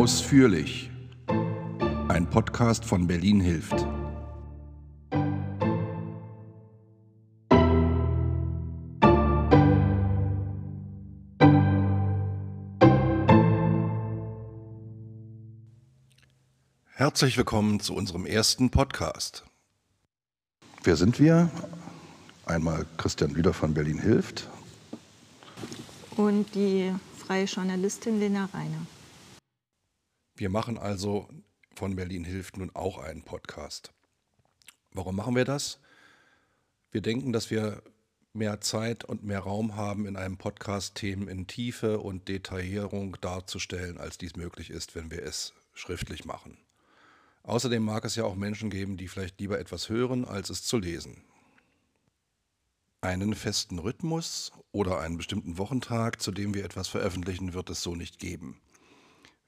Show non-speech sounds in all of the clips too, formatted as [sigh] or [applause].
Ausführlich. Ein Podcast von Berlin hilft. Herzlich willkommen zu unserem ersten Podcast. Wer sind wir? Einmal Christian Lüder von Berlin hilft. Und die freie Journalistin Lena Reiner. Wir machen also von Berlin hilft nun auch einen Podcast. Warum machen wir das? Wir denken, dass wir mehr Zeit und mehr Raum haben, in einem Podcast Themen in Tiefe und Detaillierung darzustellen, als dies möglich ist, wenn wir es schriftlich machen. Außerdem mag es ja auch Menschen geben, die vielleicht lieber etwas hören, als es zu lesen. Einen festen Rhythmus oder einen bestimmten Wochentag, zu dem wir etwas veröffentlichen, wird es so nicht geben.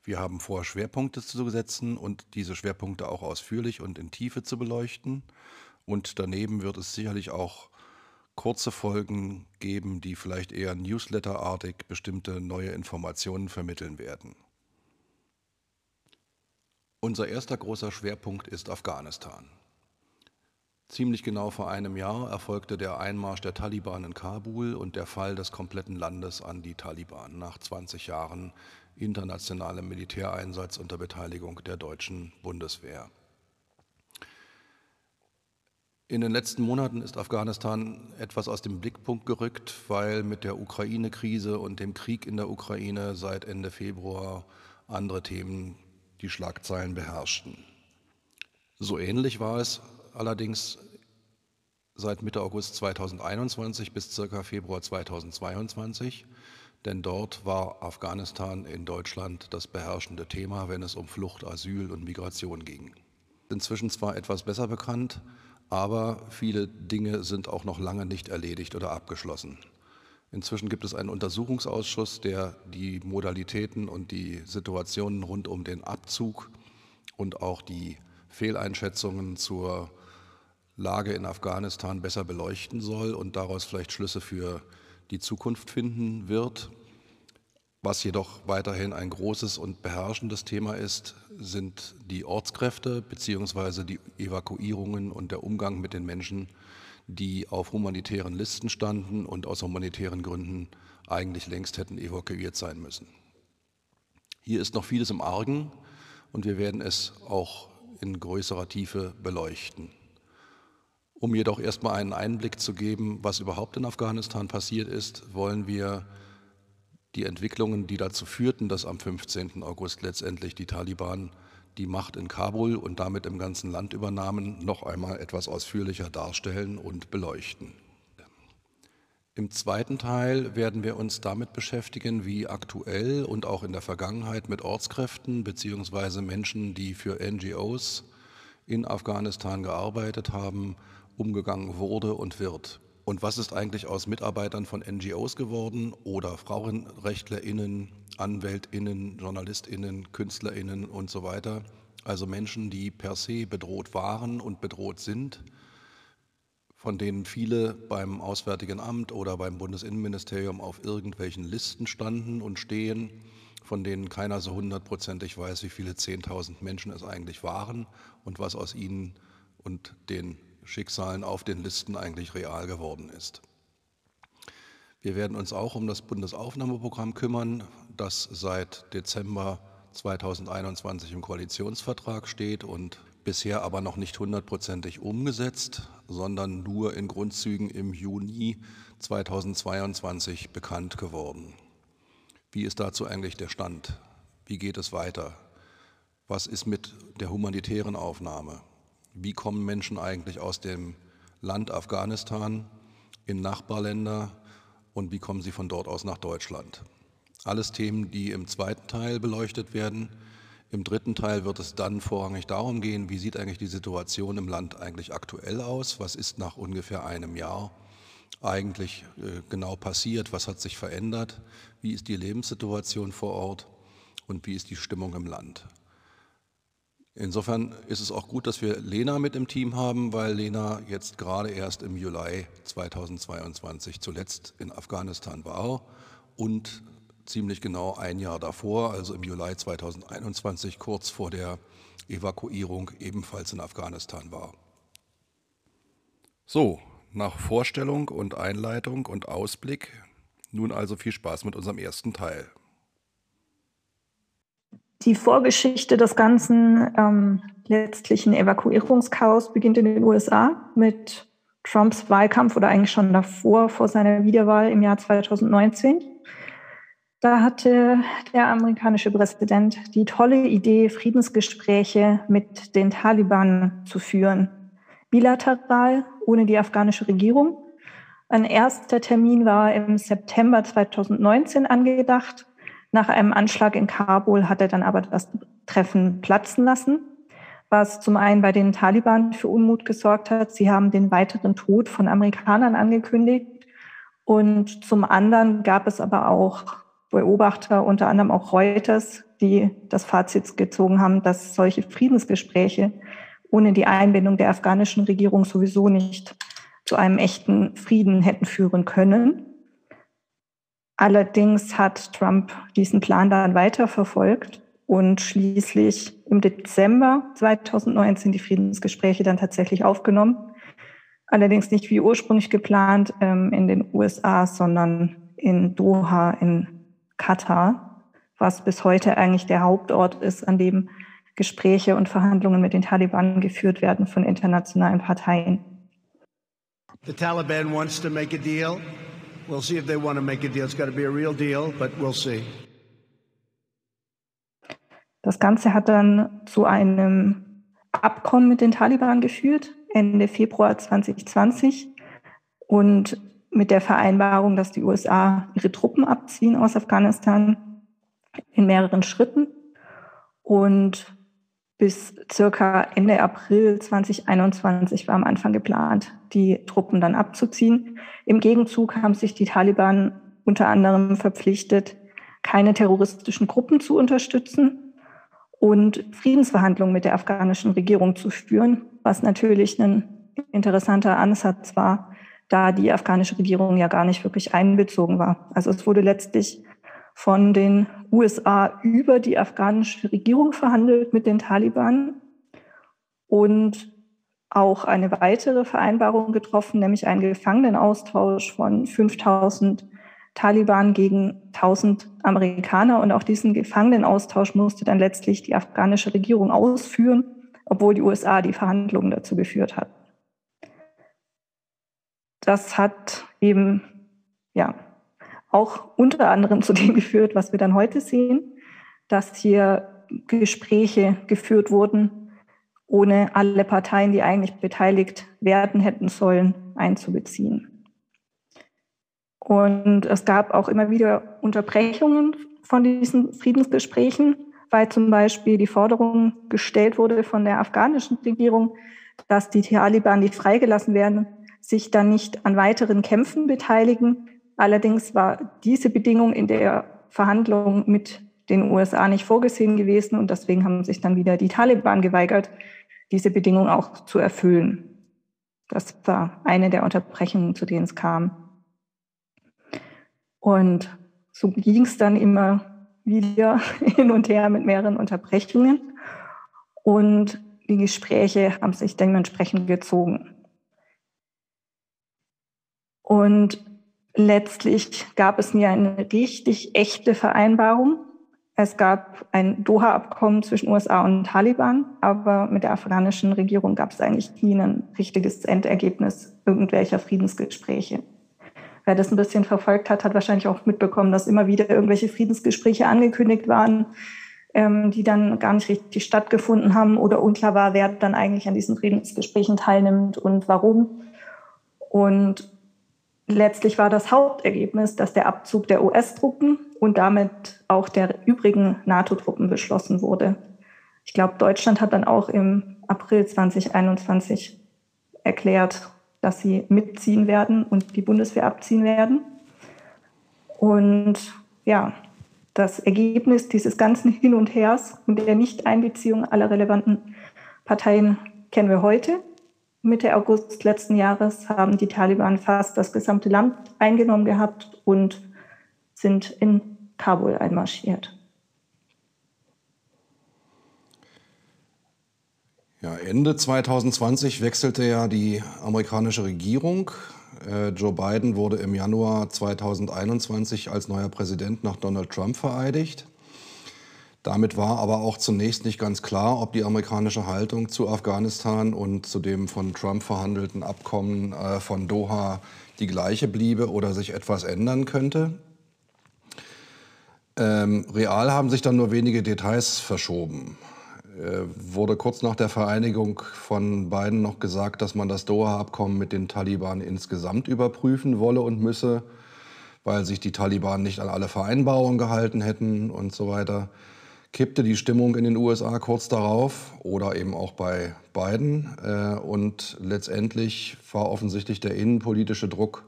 Wir haben vor, Schwerpunkte zu setzen und diese Schwerpunkte auch ausführlich und in Tiefe zu beleuchten. Und daneben wird es sicherlich auch kurze Folgen geben, die vielleicht eher newsletterartig bestimmte neue Informationen vermitteln werden. Unser erster großer Schwerpunkt ist Afghanistan. Ziemlich genau vor einem Jahr erfolgte der Einmarsch der Taliban in Kabul und der Fall des kompletten Landes an die Taliban nach 20 Jahren internationalem Militäreinsatz unter Beteiligung der deutschen Bundeswehr. In den letzten Monaten ist Afghanistan etwas aus dem Blickpunkt gerückt, weil mit der Ukraine-Krise und dem Krieg in der Ukraine seit Ende Februar andere Themen die Schlagzeilen beherrschten. So ähnlich war es allerdings seit Mitte August 2021 bis circa Februar 2022, denn dort war Afghanistan in Deutschland das beherrschende Thema, wenn es um Flucht, Asyl und Migration ging. Inzwischen zwar etwas besser bekannt, aber viele Dinge sind auch noch lange nicht erledigt oder abgeschlossen. Inzwischen gibt es einen Untersuchungsausschuss, der die Modalitäten und die Situationen rund um den Abzug und auch die Fehleinschätzungen zur Lage in Afghanistan besser beleuchten soll und daraus vielleicht Schlüsse für die Zukunft finden wird. Was jedoch weiterhin ein großes und beherrschendes Thema ist, sind die Ortskräfte bzw. die Evakuierungen und der Umgang mit den Menschen, die auf humanitären Listen standen und aus humanitären Gründen eigentlich längst hätten evakuiert sein müssen. Hier ist noch vieles im Argen und wir werden es auch in größerer Tiefe beleuchten. Um jedoch erstmal einen Einblick zu geben, was überhaupt in Afghanistan passiert ist, wollen wir die Entwicklungen, die dazu führten, dass am 15. August letztendlich die Taliban die Macht in Kabul und damit im ganzen Land übernahmen, noch einmal etwas ausführlicher darstellen und beleuchten. Im zweiten Teil werden wir uns damit beschäftigen, wie aktuell und auch in der Vergangenheit mit Ortskräften bzw. Menschen, die für NGOs in Afghanistan gearbeitet haben, umgegangen wurde und wird. Und was ist eigentlich aus Mitarbeitern von NGOs geworden oder Frauenrechtlerinnen, Anwältinnen, Journalistinnen, Künstlerinnen und so weiter? Also Menschen, die per se bedroht waren und bedroht sind, von denen viele beim Auswärtigen Amt oder beim Bundesinnenministerium auf irgendwelchen Listen standen und stehen, von denen keiner so hundertprozentig weiß, wie viele Zehntausend Menschen es eigentlich waren und was aus ihnen und den Schicksalen auf den Listen eigentlich real geworden ist. Wir werden uns auch um das Bundesaufnahmeprogramm kümmern, das seit Dezember 2021 im Koalitionsvertrag steht und bisher aber noch nicht hundertprozentig umgesetzt, sondern nur in Grundzügen im Juni 2022 bekannt geworden. Wie ist dazu eigentlich der Stand? Wie geht es weiter? Was ist mit der humanitären Aufnahme? Wie kommen Menschen eigentlich aus dem Land Afghanistan in Nachbarländer und wie kommen sie von dort aus nach Deutschland? Alles Themen, die im zweiten Teil beleuchtet werden. Im dritten Teil wird es dann vorrangig darum gehen, wie sieht eigentlich die Situation im Land eigentlich aktuell aus? Was ist nach ungefähr einem Jahr eigentlich äh, genau passiert? Was hat sich verändert? Wie ist die Lebenssituation vor Ort? Und wie ist die Stimmung im Land? Insofern ist es auch gut, dass wir Lena mit im Team haben, weil Lena jetzt gerade erst im Juli 2022 zuletzt in Afghanistan war und ziemlich genau ein Jahr davor, also im Juli 2021, kurz vor der Evakuierung ebenfalls in Afghanistan war. So, nach Vorstellung und Einleitung und Ausblick, nun also viel Spaß mit unserem ersten Teil. Die Vorgeschichte des ganzen ähm, letztlichen Evakuierungschaos beginnt in den USA mit Trumps Wahlkampf oder eigentlich schon davor, vor seiner Wiederwahl im Jahr 2019. Da hatte der amerikanische Präsident die tolle Idee, Friedensgespräche mit den Taliban zu führen. Bilateral, ohne die afghanische Regierung. Ein erster Termin war im September 2019 angedacht. Nach einem Anschlag in Kabul hat er dann aber das Treffen platzen lassen, was zum einen bei den Taliban für Unmut gesorgt hat. Sie haben den weiteren Tod von Amerikanern angekündigt. Und zum anderen gab es aber auch Beobachter, unter anderem auch Reuters, die das Fazit gezogen haben, dass solche Friedensgespräche ohne die Einbindung der afghanischen Regierung sowieso nicht zu einem echten Frieden hätten führen können. Allerdings hat Trump diesen Plan dann weiterverfolgt und schließlich im Dezember 2019 die Friedensgespräche dann tatsächlich aufgenommen. Allerdings nicht wie ursprünglich geplant ähm, in den USA, sondern in Doha in Katar, was bis heute eigentlich der Hauptort ist, an dem Gespräche und Verhandlungen mit den Taliban geführt werden von internationalen Parteien. The Taliban wants to make a deal. We'll see if they want to make a deal. It's got to be a real deal, but we'll see. Das Ganze hat dann zu einem Abkommen mit den Taliban geführt, Ende Februar 2020. Und mit der Vereinbarung, dass die USA ihre Truppen abziehen aus Afghanistan in mehreren Schritten und bis circa Ende April 2021 war am Anfang geplant, die Truppen dann abzuziehen. Im Gegenzug haben sich die Taliban unter anderem verpflichtet, keine terroristischen Gruppen zu unterstützen und Friedensverhandlungen mit der afghanischen Regierung zu führen, was natürlich ein interessanter Ansatz war, da die afghanische Regierung ja gar nicht wirklich einbezogen war. Also es wurde letztlich von den USA über die afghanische Regierung verhandelt mit den Taliban und auch eine weitere Vereinbarung getroffen, nämlich einen Gefangenenaustausch von 5000 Taliban gegen 1000 Amerikaner. Und auch diesen Gefangenenaustausch musste dann letztlich die afghanische Regierung ausführen, obwohl die USA die Verhandlungen dazu geführt hat das hat eben ja auch unter anderem zu dem [laughs] geführt, was wir dann heute sehen, dass hier Gespräche geführt wurden, ohne alle Parteien, die eigentlich beteiligt werden hätten sollen, einzubeziehen. Und es gab auch immer wieder Unterbrechungen von diesen Friedensgesprächen, weil zum Beispiel die Forderung gestellt wurde von der afghanischen Regierung, dass die Taliban nicht freigelassen werden, sich dann nicht an weiteren Kämpfen beteiligen. Allerdings war diese Bedingung in der Verhandlung mit den USA nicht vorgesehen gewesen und deswegen haben sich dann wieder die Taliban geweigert, diese Bedingung auch zu erfüllen. Das war eine der Unterbrechungen, zu denen es kam. Und so ging es dann immer wieder [laughs] hin und her mit mehreren Unterbrechungen und die Gespräche haben sich dementsprechend gezogen. Und letztlich gab es mir eine richtig echte Vereinbarung. Es gab ein Doha-Abkommen zwischen USA und Taliban, aber mit der afghanischen Regierung gab es eigentlich nie ein richtiges Endergebnis irgendwelcher Friedensgespräche. Wer das ein bisschen verfolgt hat, hat wahrscheinlich auch mitbekommen, dass immer wieder irgendwelche Friedensgespräche angekündigt waren, ähm, die dann gar nicht richtig stattgefunden haben oder unklar war, wer dann eigentlich an diesen Friedensgesprächen teilnimmt und warum. Und Letztlich war das Hauptergebnis, dass der Abzug der US-Truppen und damit auch der übrigen NATO-Truppen beschlossen wurde. Ich glaube, Deutschland hat dann auch im April 2021 erklärt, dass sie mitziehen werden und die Bundeswehr abziehen werden. Und ja, das Ergebnis dieses ganzen Hin und Hers und der Nichteinbeziehung aller relevanten Parteien kennen wir heute. Mitte August letzten Jahres haben die Taliban fast das gesamte Land eingenommen gehabt und sind in Kabul einmarschiert. Ja, Ende 2020 wechselte ja die amerikanische Regierung. Äh, Joe Biden wurde im Januar 2021 als neuer Präsident nach Donald Trump vereidigt. Damit war aber auch zunächst nicht ganz klar, ob die amerikanische Haltung zu Afghanistan und zu dem von Trump verhandelten Abkommen äh, von Doha die gleiche bliebe oder sich etwas ändern könnte. Ähm, real haben sich dann nur wenige Details verschoben. Äh, wurde kurz nach der Vereinigung von beiden noch gesagt, dass man das Doha-Abkommen mit den Taliban insgesamt überprüfen wolle und müsse, weil sich die Taliban nicht an alle Vereinbarungen gehalten hätten und so weiter kippte die Stimmung in den USA kurz darauf oder eben auch bei Biden. Äh, und letztendlich war offensichtlich der innenpolitische Druck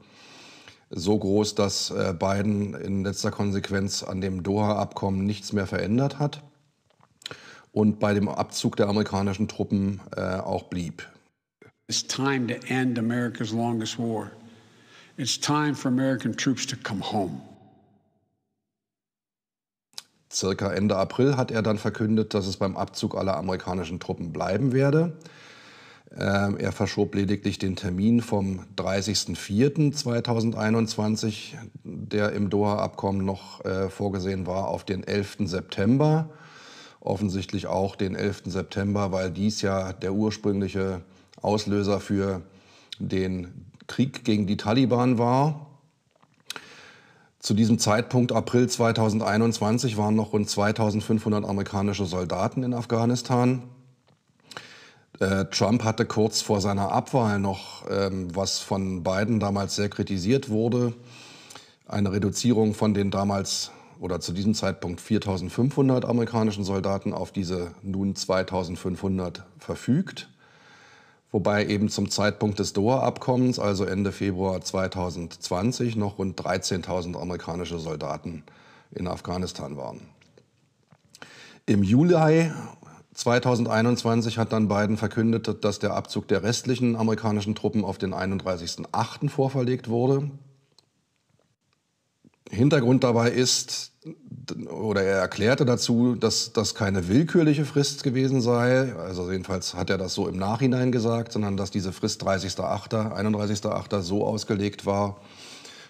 so groß, dass äh, Biden in letzter Konsequenz an dem Doha-Abkommen nichts mehr verändert hat und bei dem Abzug der amerikanischen Truppen äh, auch blieb. It's time to end America's longest war. It's time for American troops to come home. Circa Ende April hat er dann verkündet, dass es beim Abzug aller amerikanischen Truppen bleiben werde. Ähm, er verschob lediglich den Termin vom 30.04.2021, der im Doha-Abkommen noch äh, vorgesehen war, auf den 11. September. Offensichtlich auch den 11. September, weil dies ja der ursprüngliche Auslöser für den Krieg gegen die Taliban war. Zu diesem Zeitpunkt, April 2021, waren noch rund 2500 amerikanische Soldaten in Afghanistan. Äh, Trump hatte kurz vor seiner Abwahl noch, ähm, was von Biden damals sehr kritisiert wurde, eine Reduzierung von den damals oder zu diesem Zeitpunkt 4500 amerikanischen Soldaten auf diese nun 2500 verfügt wobei eben zum Zeitpunkt des Doha-Abkommens, also Ende Februar 2020, noch rund 13.000 amerikanische Soldaten in Afghanistan waren. Im Juli 2021 hat dann Biden verkündet, dass der Abzug der restlichen amerikanischen Truppen auf den 31.08. vorverlegt wurde. Hintergrund dabei ist, oder er erklärte dazu, dass das keine willkürliche Frist gewesen sei. Also jedenfalls hat er das so im Nachhinein gesagt, sondern dass diese Frist 30.8., 31.8. so ausgelegt war,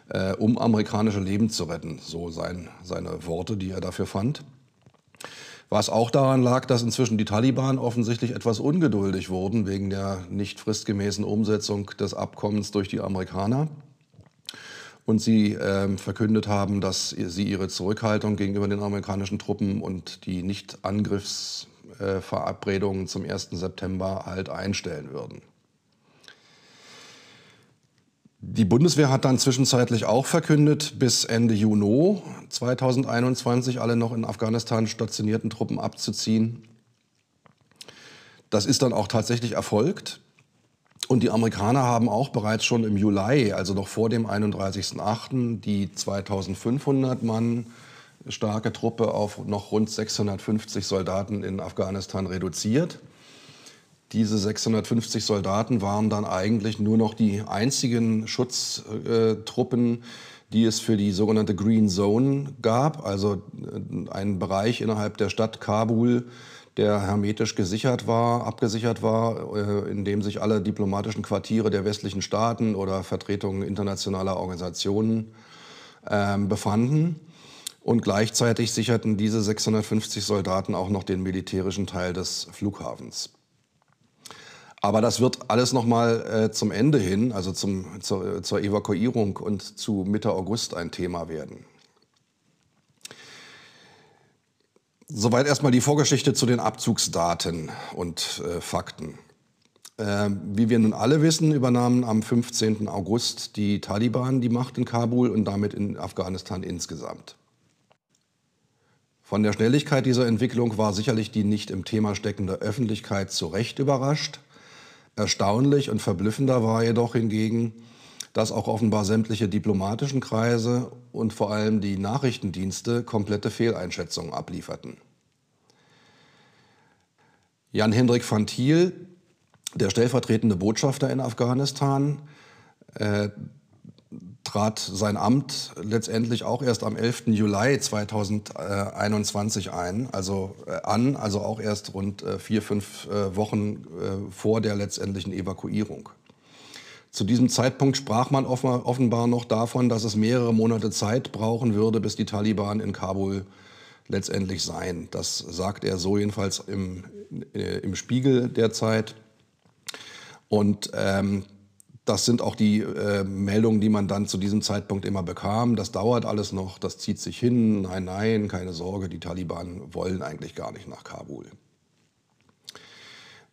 äh, um amerikanische Leben zu retten. So sein, seine Worte, die er dafür fand. Was auch daran lag, dass inzwischen die Taliban offensichtlich etwas ungeduldig wurden wegen der nicht fristgemäßen Umsetzung des Abkommens durch die Amerikaner und sie äh, verkündet haben, dass sie ihre Zurückhaltung gegenüber den amerikanischen Truppen und die Nicht-Angriffsverabredungen äh, zum 1. September halt einstellen würden. Die Bundeswehr hat dann zwischenzeitlich auch verkündet, bis Ende Juni 2021 alle noch in Afghanistan stationierten Truppen abzuziehen. Das ist dann auch tatsächlich erfolgt. Und die Amerikaner haben auch bereits schon im Juli, also noch vor dem 31.08., die 2500 Mann starke Truppe auf noch rund 650 Soldaten in Afghanistan reduziert. Diese 650 Soldaten waren dann eigentlich nur noch die einzigen Schutztruppen, die es für die sogenannte Green Zone gab, also äh, einen Bereich innerhalb der Stadt Kabul, der hermetisch gesichert war, abgesichert war, äh, in dem sich alle diplomatischen Quartiere der westlichen Staaten oder Vertretungen internationaler Organisationen ähm, befanden. Und gleichzeitig sicherten diese 650 Soldaten auch noch den militärischen Teil des Flughafens. Aber das wird alles noch mal äh, zum Ende hin, also zum, zur, zur Evakuierung und zu Mitte August ein Thema werden. Soweit erstmal die Vorgeschichte zu den Abzugsdaten und äh, Fakten. Äh, wie wir nun alle wissen, übernahmen am 15. August die Taliban die Macht in Kabul und damit in Afghanistan insgesamt. Von der Schnelligkeit dieser Entwicklung war sicherlich die nicht im Thema steckende Öffentlichkeit zu Recht überrascht. Erstaunlich und verblüffender war jedoch hingegen, dass auch offenbar sämtliche diplomatischen Kreise und vor allem die Nachrichtendienste komplette Fehleinschätzungen ablieferten. Jan-Hendrik van Thiel, der stellvertretende Botschafter in Afghanistan, äh, trat sein Amt letztendlich auch erst am 11. Juli 2021 ein, also äh, an, also auch erst rund äh, vier, fünf äh, Wochen vor der letztendlichen Evakuierung. Zu diesem Zeitpunkt sprach man offenbar noch davon, dass es mehrere Monate Zeit brauchen würde, bis die Taliban in Kabul letztendlich seien. Das sagt er so jedenfalls im, im Spiegel derzeit. Und ähm, das sind auch die äh, Meldungen, die man dann zu diesem Zeitpunkt immer bekam. Das dauert alles noch, das zieht sich hin. Nein, nein, keine Sorge, die Taliban wollen eigentlich gar nicht nach Kabul.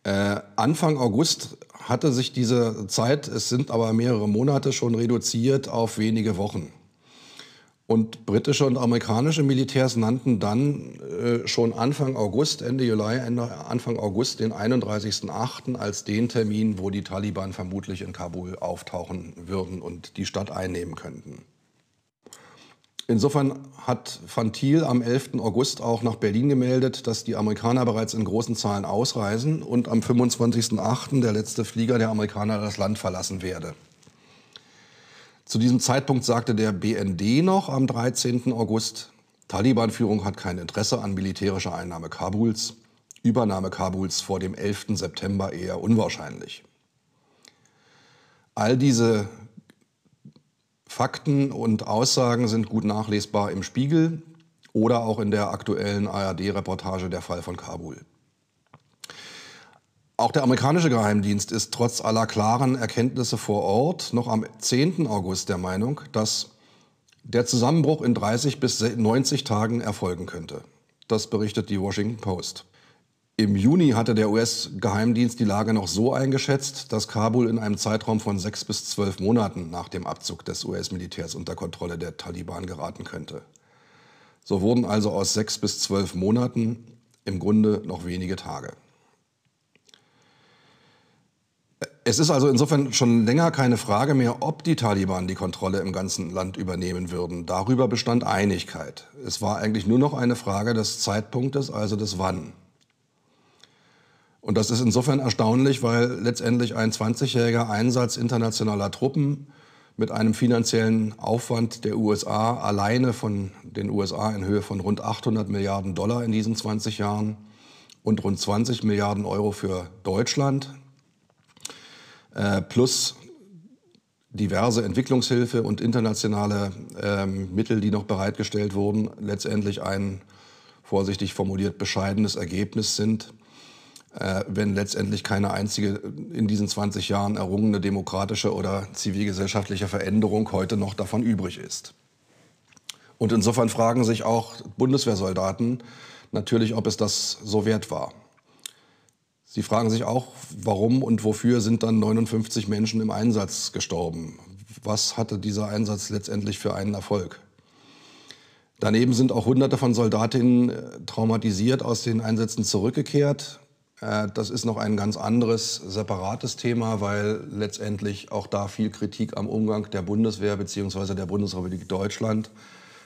Äh, Anfang August hatte sich diese Zeit, es sind aber mehrere Monate schon reduziert auf wenige Wochen. Und britische und amerikanische Militärs nannten dann äh, schon Anfang August, Ende Juli, Ende, Anfang August den 31.08. als den Termin, wo die Taliban vermutlich in Kabul auftauchen würden und die Stadt einnehmen könnten. Insofern hat Van Thiel am 11. August auch nach Berlin gemeldet, dass die Amerikaner bereits in großen Zahlen ausreisen und am 25.08. der letzte Flieger der Amerikaner das Land verlassen werde. Zu diesem Zeitpunkt sagte der BND noch am 13. August, Taliban-Führung hat kein Interesse an militärischer Einnahme Kabuls, Übernahme Kabuls vor dem 11. September eher unwahrscheinlich. All diese Fakten und Aussagen sind gut nachlesbar im Spiegel oder auch in der aktuellen ARD-Reportage Der Fall von Kabul. Auch der amerikanische Geheimdienst ist trotz aller klaren Erkenntnisse vor Ort noch am 10. August der Meinung, dass der Zusammenbruch in 30 bis 90 Tagen erfolgen könnte. Das berichtet die Washington Post. Im Juni hatte der US-Geheimdienst die Lage noch so eingeschätzt, dass Kabul in einem Zeitraum von sechs bis zwölf Monaten nach dem Abzug des US-Militärs unter Kontrolle der Taliban geraten könnte. So wurden also aus sechs bis zwölf Monaten im Grunde noch wenige Tage. Es ist also insofern schon länger keine Frage mehr, ob die Taliban die Kontrolle im ganzen Land übernehmen würden. Darüber bestand Einigkeit. Es war eigentlich nur noch eine Frage des Zeitpunktes, also des Wann. Und das ist insofern erstaunlich, weil letztendlich ein 20-jähriger Einsatz internationaler Truppen mit einem finanziellen Aufwand der USA alleine von den USA in Höhe von rund 800 Milliarden Dollar in diesen 20 Jahren und rund 20 Milliarden Euro für Deutschland äh, plus diverse Entwicklungshilfe und internationale ähm, Mittel, die noch bereitgestellt wurden, letztendlich ein vorsichtig formuliert bescheidenes Ergebnis sind, äh, wenn letztendlich keine einzige in diesen 20 Jahren errungene demokratische oder zivilgesellschaftliche Veränderung heute noch davon übrig ist. Und insofern fragen sich auch Bundeswehrsoldaten natürlich, ob es das so wert war. Sie fragen sich auch, warum und wofür sind dann 59 Menschen im Einsatz gestorben? Was hatte dieser Einsatz letztendlich für einen Erfolg? Daneben sind auch Hunderte von Soldatinnen äh, traumatisiert aus den Einsätzen zurückgekehrt. Äh, das ist noch ein ganz anderes, separates Thema, weil letztendlich auch da viel Kritik am Umgang der Bundeswehr bzw. der Bundesrepublik Deutschland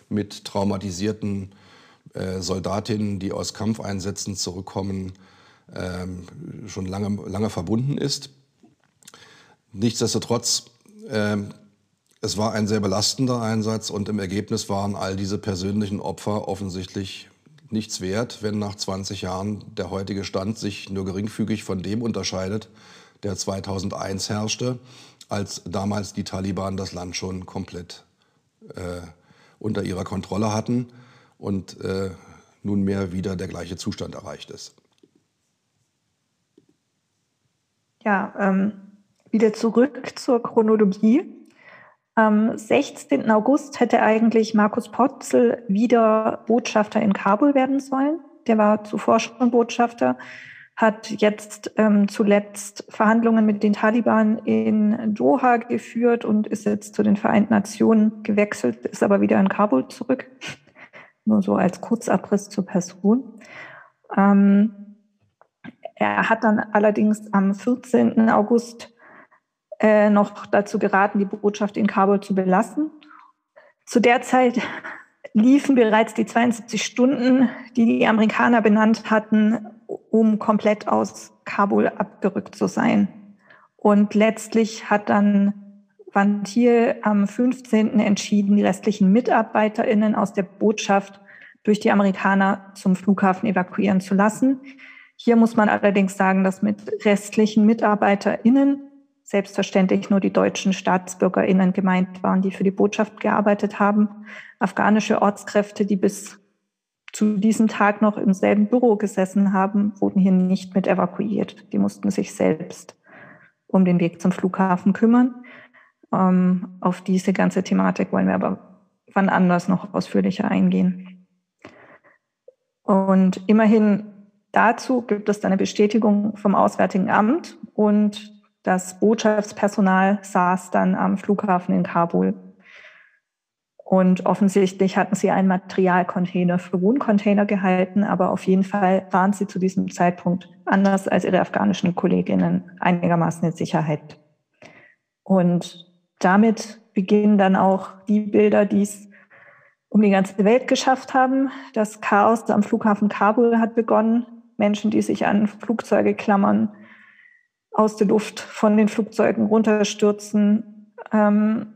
mit traumatisierten äh, Soldatinnen, die aus Kampfeinsätzen zurückkommen, ähm, schon lange, lange verbunden ist. Nichtsdestotrotz, ähm, es war ein sehr belastender Einsatz und im Ergebnis waren all diese persönlichen Opfer offensichtlich nichts wert, wenn nach 20 Jahren der heutige Stand sich nur geringfügig von dem unterscheidet, der 2001 herrschte, als damals die Taliban das Land schon komplett äh, unter ihrer Kontrolle hatten und äh, nunmehr wieder der gleiche Zustand erreicht ist. Ja, ähm, wieder zurück zur Chronologie. Am 16. August hätte eigentlich Markus Potzel wieder Botschafter in Kabul werden sollen. Der war zuvor schon Botschafter, hat jetzt ähm, zuletzt Verhandlungen mit den Taliban in Doha geführt und ist jetzt zu den Vereinten Nationen gewechselt, ist aber wieder in Kabul zurück. [laughs] Nur so als Kurzabriss zur Person. Ähm, er hat dann allerdings am 14. August äh, noch dazu geraten, die Botschaft in Kabul zu belassen. Zu der Zeit [laughs] liefen bereits die 72 Stunden, die die Amerikaner benannt hatten, um komplett aus Kabul abgerückt zu sein. Und letztlich hat dann waren hier am 15. entschieden, die restlichen MitarbeiterInnen aus der Botschaft durch die Amerikaner zum Flughafen evakuieren zu lassen. Hier muss man allerdings sagen, dass mit restlichen MitarbeiterInnen selbstverständlich nur die deutschen StaatsbürgerInnen gemeint waren, die für die Botschaft gearbeitet haben. Afghanische Ortskräfte, die bis zu diesem Tag noch im selben Büro gesessen haben, wurden hier nicht mit evakuiert. Die mussten sich selbst um den Weg zum Flughafen kümmern. Ähm, auf diese ganze Thematik wollen wir aber wann anders noch ausführlicher eingehen. Und immerhin dazu gibt es eine Bestätigung vom Auswärtigen Amt und das Botschaftspersonal saß dann am Flughafen in Kabul. Und offensichtlich hatten sie einen Materialcontainer für Wohncontainer gehalten, aber auf jeden Fall waren sie zu diesem Zeitpunkt anders als ihre afghanischen Kolleginnen einigermaßen in Sicherheit. Und damit beginnen dann auch die Bilder, die es um die ganze Welt geschafft haben. Das Chaos am Flughafen Kabul hat begonnen. Menschen, die sich an Flugzeuge klammern, aus der Luft von den Flugzeugen runterstürzen, ähm,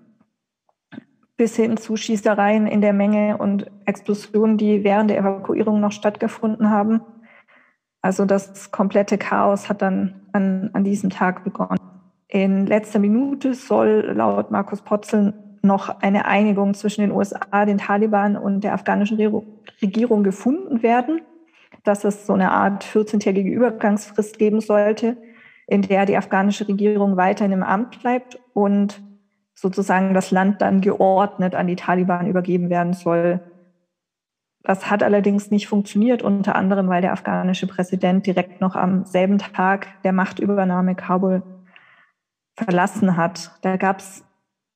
bis hin zu Schießereien in der Menge und Explosionen, die während der Evakuierung noch stattgefunden haben. Also das komplette Chaos hat dann an, an diesem Tag begonnen. In letzter Minute soll laut Markus Potzeln noch eine Einigung zwischen den USA, den Taliban und der afghanischen Regierung gefunden werden, dass es so eine Art 14-tägige Übergangsfrist geben sollte, in der die afghanische Regierung weiterhin im Amt bleibt und sozusagen das Land dann geordnet an die Taliban übergeben werden soll. Das hat allerdings nicht funktioniert, unter anderem, weil der afghanische Präsident direkt noch am selben Tag der Machtübernahme Kabul verlassen hat. Da gab es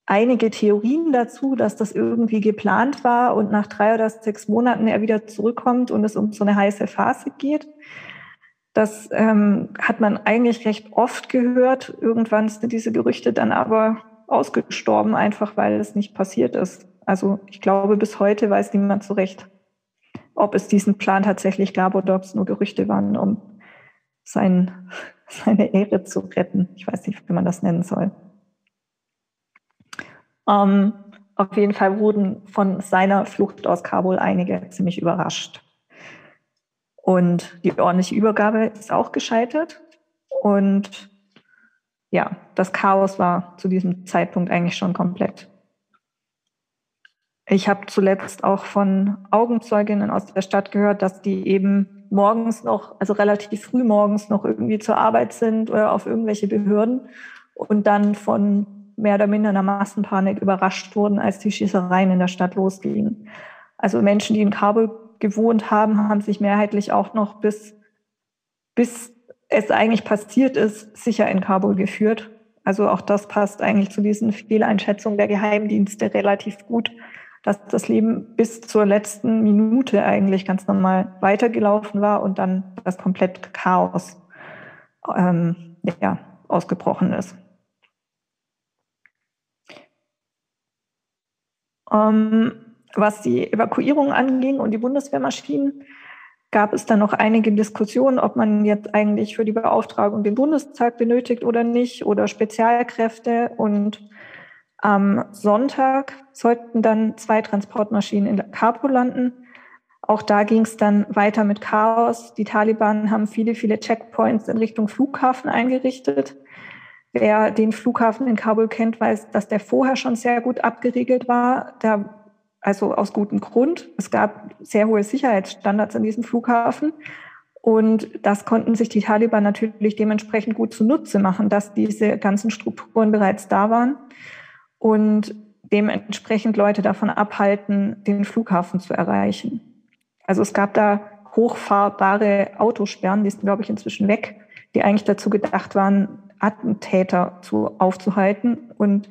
einige Theorien dazu, dass das irgendwie geplant war und nach drei oder sechs Monaten er wieder zurückkommt und es um so eine heiße Phase geht. Das ähm, hat man eigentlich recht oft gehört. Irgendwann sind diese Gerüchte dann aber ausgestorben, einfach weil es nicht passiert ist. Also ich glaube, bis heute weiß niemand so recht, ob es diesen Plan tatsächlich gab oder ob es nur Gerüchte waren, um sein, [laughs] seine Ehre zu retten. Ich weiß nicht, wie man das nennen soll. Ähm, auf jeden Fall wurden von seiner Flucht aus Kabul einige ziemlich überrascht. Und die ordentliche Übergabe ist auch gescheitert. Und ja, das Chaos war zu diesem Zeitpunkt eigentlich schon komplett. Ich habe zuletzt auch von Augenzeuginnen aus der Stadt gehört, dass die eben morgens noch, also relativ früh morgens noch irgendwie zur Arbeit sind oder auf irgendwelche Behörden und dann von mehr oder minder einer Massenpanik überrascht wurden, als die Schießereien in der Stadt losgingen. Also Menschen, die in Kabul gewohnt haben, haben sich mehrheitlich auch noch bis, bis es eigentlich passiert ist, sicher in Kabul geführt. Also auch das passt eigentlich zu diesen Fehleinschätzungen der Geheimdienste relativ gut, dass das Leben bis zur letzten Minute eigentlich ganz normal weitergelaufen war und dann das komplette Chaos ähm, ja, ausgebrochen ist. Ähm, was die Evakuierung anging und die Bundeswehrmaschinen, gab es dann noch einige Diskussionen, ob man jetzt eigentlich für die Beauftragung den Bundestag benötigt oder nicht oder Spezialkräfte. Und am Sonntag sollten dann zwei Transportmaschinen in Kabul landen. Auch da ging es dann weiter mit Chaos. Die Taliban haben viele, viele Checkpoints in Richtung Flughafen eingerichtet. Wer den Flughafen in Kabul kennt, weiß, dass der vorher schon sehr gut abgeriegelt war. Da also aus gutem Grund. Es gab sehr hohe Sicherheitsstandards an diesem Flughafen. Und das konnten sich die Taliban natürlich dementsprechend gut zunutze machen, dass diese ganzen Strukturen bereits da waren und dementsprechend Leute davon abhalten, den Flughafen zu erreichen. Also es gab da hochfahrbare Autosperren, die sind, glaube ich, inzwischen weg, die eigentlich dazu gedacht waren, Attentäter zu, aufzuhalten. Und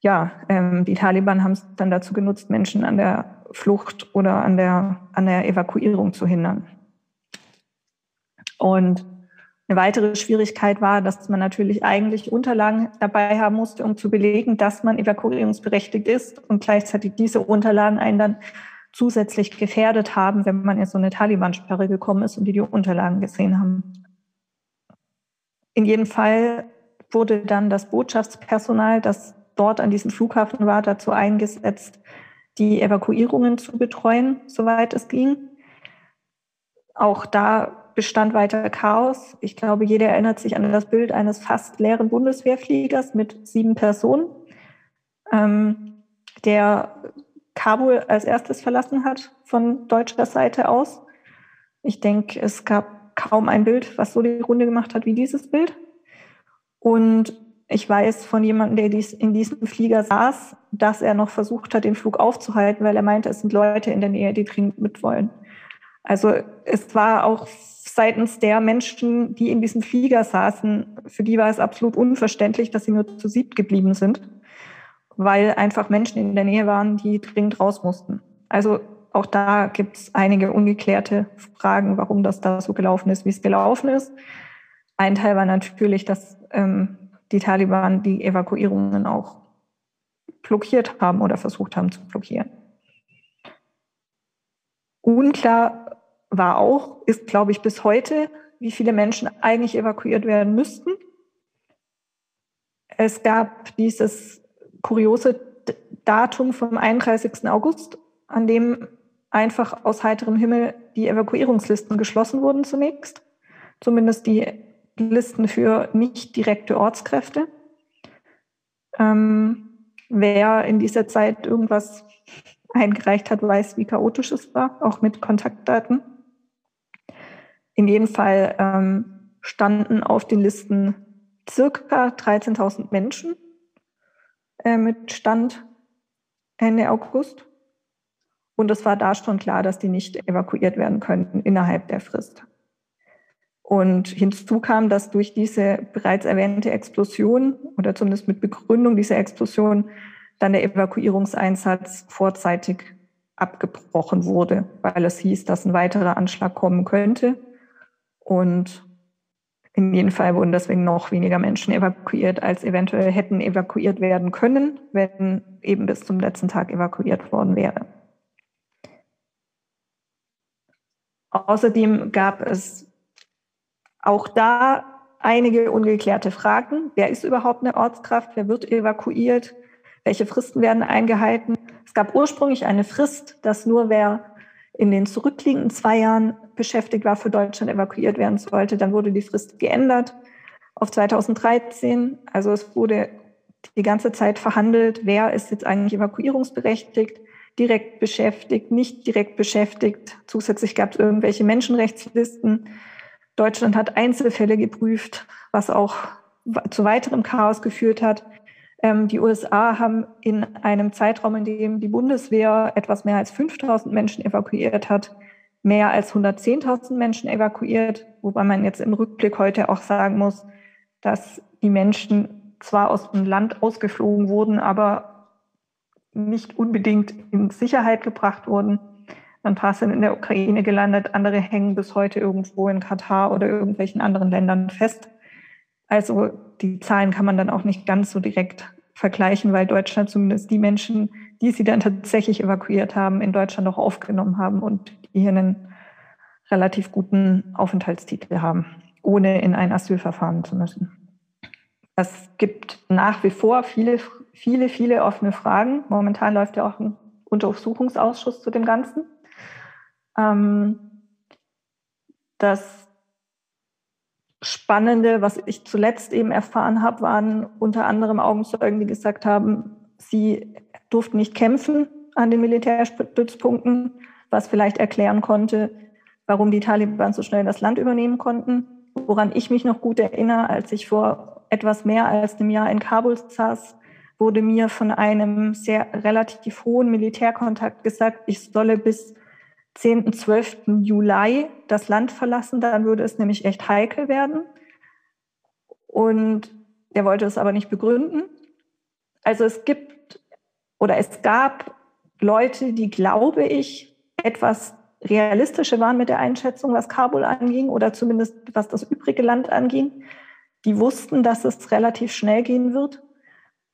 ja, ähm, die Taliban haben es dann dazu genutzt, Menschen an der Flucht oder an der, an der Evakuierung zu hindern. Und eine weitere Schwierigkeit war, dass man natürlich eigentlich Unterlagen dabei haben musste, um zu belegen, dass man evakuierungsberechtigt ist und gleichzeitig diese Unterlagen einen dann zusätzlich gefährdet haben, wenn man in so eine Taliban-Sperre gekommen ist und die die Unterlagen gesehen haben. In jedem Fall wurde dann das Botschaftspersonal, das dort an diesem Flughafen war, dazu eingesetzt, die Evakuierungen zu betreuen, soweit es ging. Auch da bestand weiter Chaos. Ich glaube, jeder erinnert sich an das Bild eines fast leeren Bundeswehrfliegers mit sieben Personen, ähm, der Kabul als erstes verlassen hat von deutscher Seite aus. Ich denke, es gab kaum ein Bild, was so die Runde gemacht hat wie dieses Bild. Und ich weiß von jemandem, der dies in diesem Flieger saß, dass er noch versucht hat, den Flug aufzuhalten, weil er meinte, es sind Leute in der Nähe, die dringend mitwollen. Also es war auch seitens der Menschen, die in diesem Flieger saßen, für die war es absolut unverständlich, dass sie nur zu siebt geblieben sind, weil einfach Menschen in der Nähe waren, die dringend raus mussten. Also auch da gibt es einige ungeklärte Fragen, warum das da so gelaufen ist, wie es gelaufen ist. Ein Teil war natürlich, dass ähm, die Taliban die Evakuierungen auch blockiert haben oder versucht haben zu blockieren. Unklar war auch, ist, glaube ich, bis heute, wie viele Menschen eigentlich evakuiert werden müssten. Es gab dieses kuriose Datum vom 31. August, an dem einfach aus heiterem Himmel die Evakuierungslisten geschlossen wurden zunächst. Zumindest die Listen für nicht direkte Ortskräfte. Ähm, wer in dieser Zeit irgendwas eingereicht hat, weiß, wie chaotisch es war, auch mit Kontaktdaten. In jedem Fall ähm, standen auf den Listen circa 13.000 Menschen äh, mit Stand Ende August. Und es war da schon klar, dass die nicht evakuiert werden könnten innerhalb der Frist. Und hinzu kam, dass durch diese bereits erwähnte Explosion oder zumindest mit Begründung dieser Explosion dann der Evakuierungseinsatz vorzeitig abgebrochen wurde, weil es hieß, dass ein weiterer Anschlag kommen könnte. Und in jedem Fall wurden deswegen noch weniger Menschen evakuiert, als eventuell hätten evakuiert werden können, wenn eben bis zum letzten Tag evakuiert worden wäre. Außerdem gab es auch da einige ungeklärte Fragen. Wer ist überhaupt eine Ortskraft? Wer wird evakuiert? Welche Fristen werden eingehalten? Es gab ursprünglich eine Frist, dass nur wer in den zurückliegenden zwei Jahren beschäftigt war, für Deutschland evakuiert werden sollte. Dann wurde die Frist geändert auf 2013. Also es wurde die ganze Zeit verhandelt, wer ist jetzt eigentlich evakuierungsberechtigt, direkt beschäftigt, nicht direkt beschäftigt. Zusätzlich gab es irgendwelche Menschenrechtslisten. Deutschland hat Einzelfälle geprüft, was auch zu weiterem Chaos geführt hat. Ähm, die USA haben in einem Zeitraum, in dem die Bundeswehr etwas mehr als 5000 Menschen evakuiert hat, mehr als 110.000 Menschen evakuiert, wobei man jetzt im Rückblick heute auch sagen muss, dass die Menschen zwar aus dem Land ausgeflogen wurden, aber nicht unbedingt in Sicherheit gebracht wurden. Ein paar sind in der Ukraine gelandet, andere hängen bis heute irgendwo in Katar oder irgendwelchen anderen Ländern fest. Also die Zahlen kann man dann auch nicht ganz so direkt vergleichen, weil Deutschland zumindest die Menschen, die sie dann tatsächlich evakuiert haben, in Deutschland noch aufgenommen haben und die hier einen relativ guten Aufenthaltstitel haben, ohne in ein Asylverfahren zu müssen. Es gibt nach wie vor viele, viele, viele offene Fragen. Momentan läuft ja auch ein Untersuchungsausschuss zu dem Ganzen. Ähm, das Spannende, was ich zuletzt eben erfahren habe, waren unter anderem Augenzeugen, die gesagt haben, sie durften nicht kämpfen an den Militärstützpunkten, was vielleicht erklären konnte, warum die Taliban so schnell das Land übernehmen konnten. Woran ich mich noch gut erinnere, als ich vor etwas mehr als einem Jahr in Kabul saß, wurde mir von einem sehr relativ hohen Militärkontakt gesagt, ich solle bis 10., 12. Juli das Land verlassen, dann würde es nämlich echt heikel werden. Und der wollte es aber nicht begründen. Also es gibt oder es gab Leute, die, glaube ich, etwas realistischer waren mit der Einschätzung, was Kabul anging oder zumindest was das übrige Land anging. Die wussten, dass es relativ schnell gehen wird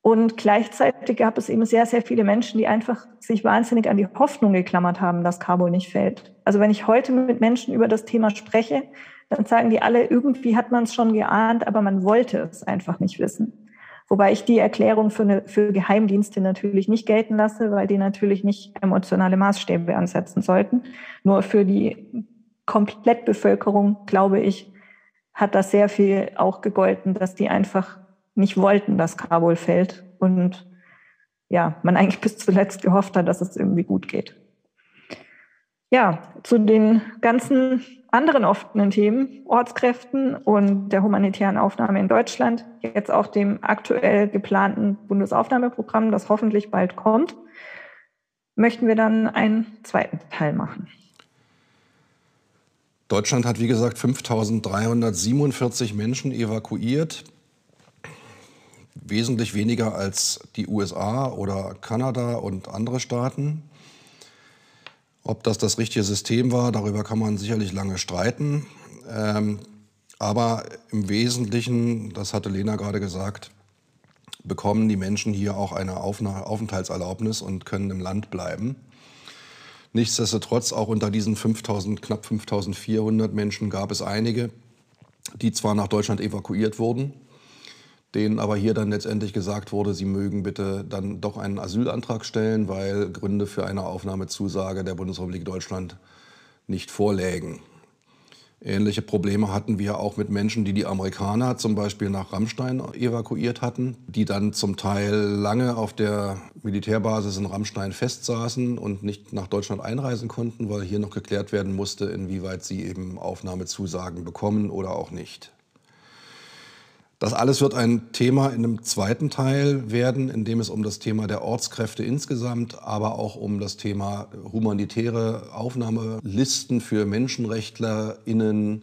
und gleichzeitig gab es eben sehr, sehr viele Menschen, die einfach sich wahnsinnig an die Hoffnung geklammert haben, dass Kabul nicht fällt. Also wenn ich heute mit Menschen über das Thema spreche, dann sagen die alle, irgendwie hat man es schon geahnt, aber man wollte es einfach nicht wissen. Wobei ich die Erklärung für, eine, für Geheimdienste natürlich nicht gelten lasse, weil die natürlich nicht emotionale Maßstäbe ansetzen sollten. Nur für die Komplettbevölkerung, glaube ich, hat das sehr viel auch gegolten, dass die einfach nicht wollten, dass Kabul fällt und ja, man [laughs] eigentlich bis zuletzt gehofft hat, dass es irgendwie gut geht. Ja, zu den ganzen anderen offenen Themen, Ortskräften und der humanitären Aufnahme in Deutschland, jetzt auch dem aktuell geplanten Bundesaufnahmeprogramm, das hoffentlich bald kommt, möchten wir dann einen zweiten Teil machen. Deutschland hat, wie gesagt, 5347 Menschen evakuiert. Wesentlich weniger als die USA oder Kanada und andere Staaten. Ob das das richtige System war, darüber kann man sicherlich lange streiten. Ähm, aber im Wesentlichen, das hatte Lena gerade gesagt, bekommen die Menschen hier auch eine Aufenthaltserlaubnis und können im Land bleiben. Nichtsdestotrotz, auch unter diesen 5000, knapp 5400 Menschen gab es einige, die zwar nach Deutschland evakuiert wurden, denen aber hier dann letztendlich gesagt wurde, sie mögen bitte dann doch einen Asylantrag stellen, weil Gründe für eine Aufnahmezusage der Bundesrepublik Deutschland nicht vorlägen. Ähnliche Probleme hatten wir auch mit Menschen, die die Amerikaner zum Beispiel nach Rammstein evakuiert hatten, die dann zum Teil lange auf der Militärbasis in Rammstein festsaßen und nicht nach Deutschland einreisen konnten, weil hier noch geklärt werden musste, inwieweit sie eben Aufnahmezusagen bekommen oder auch nicht. Das alles wird ein Thema in einem zweiten Teil werden, in dem es um das Thema der Ortskräfte insgesamt, aber auch um das Thema humanitäre Aufnahmelisten für MenschenrechtlerInnen,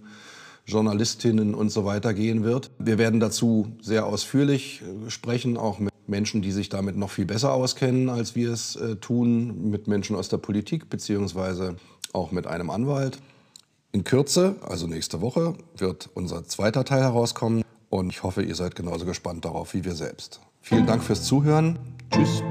Journalistinnen und so weiter gehen wird. Wir werden dazu sehr ausführlich sprechen, auch mit Menschen, die sich damit noch viel besser auskennen, als wir es äh, tun, mit Menschen aus der Politik beziehungsweise auch mit einem Anwalt. In Kürze, also nächste Woche, wird unser zweiter Teil herauskommen. Und ich hoffe, ihr seid genauso gespannt darauf wie wir selbst. Vielen Dank fürs Zuhören. Tschüss.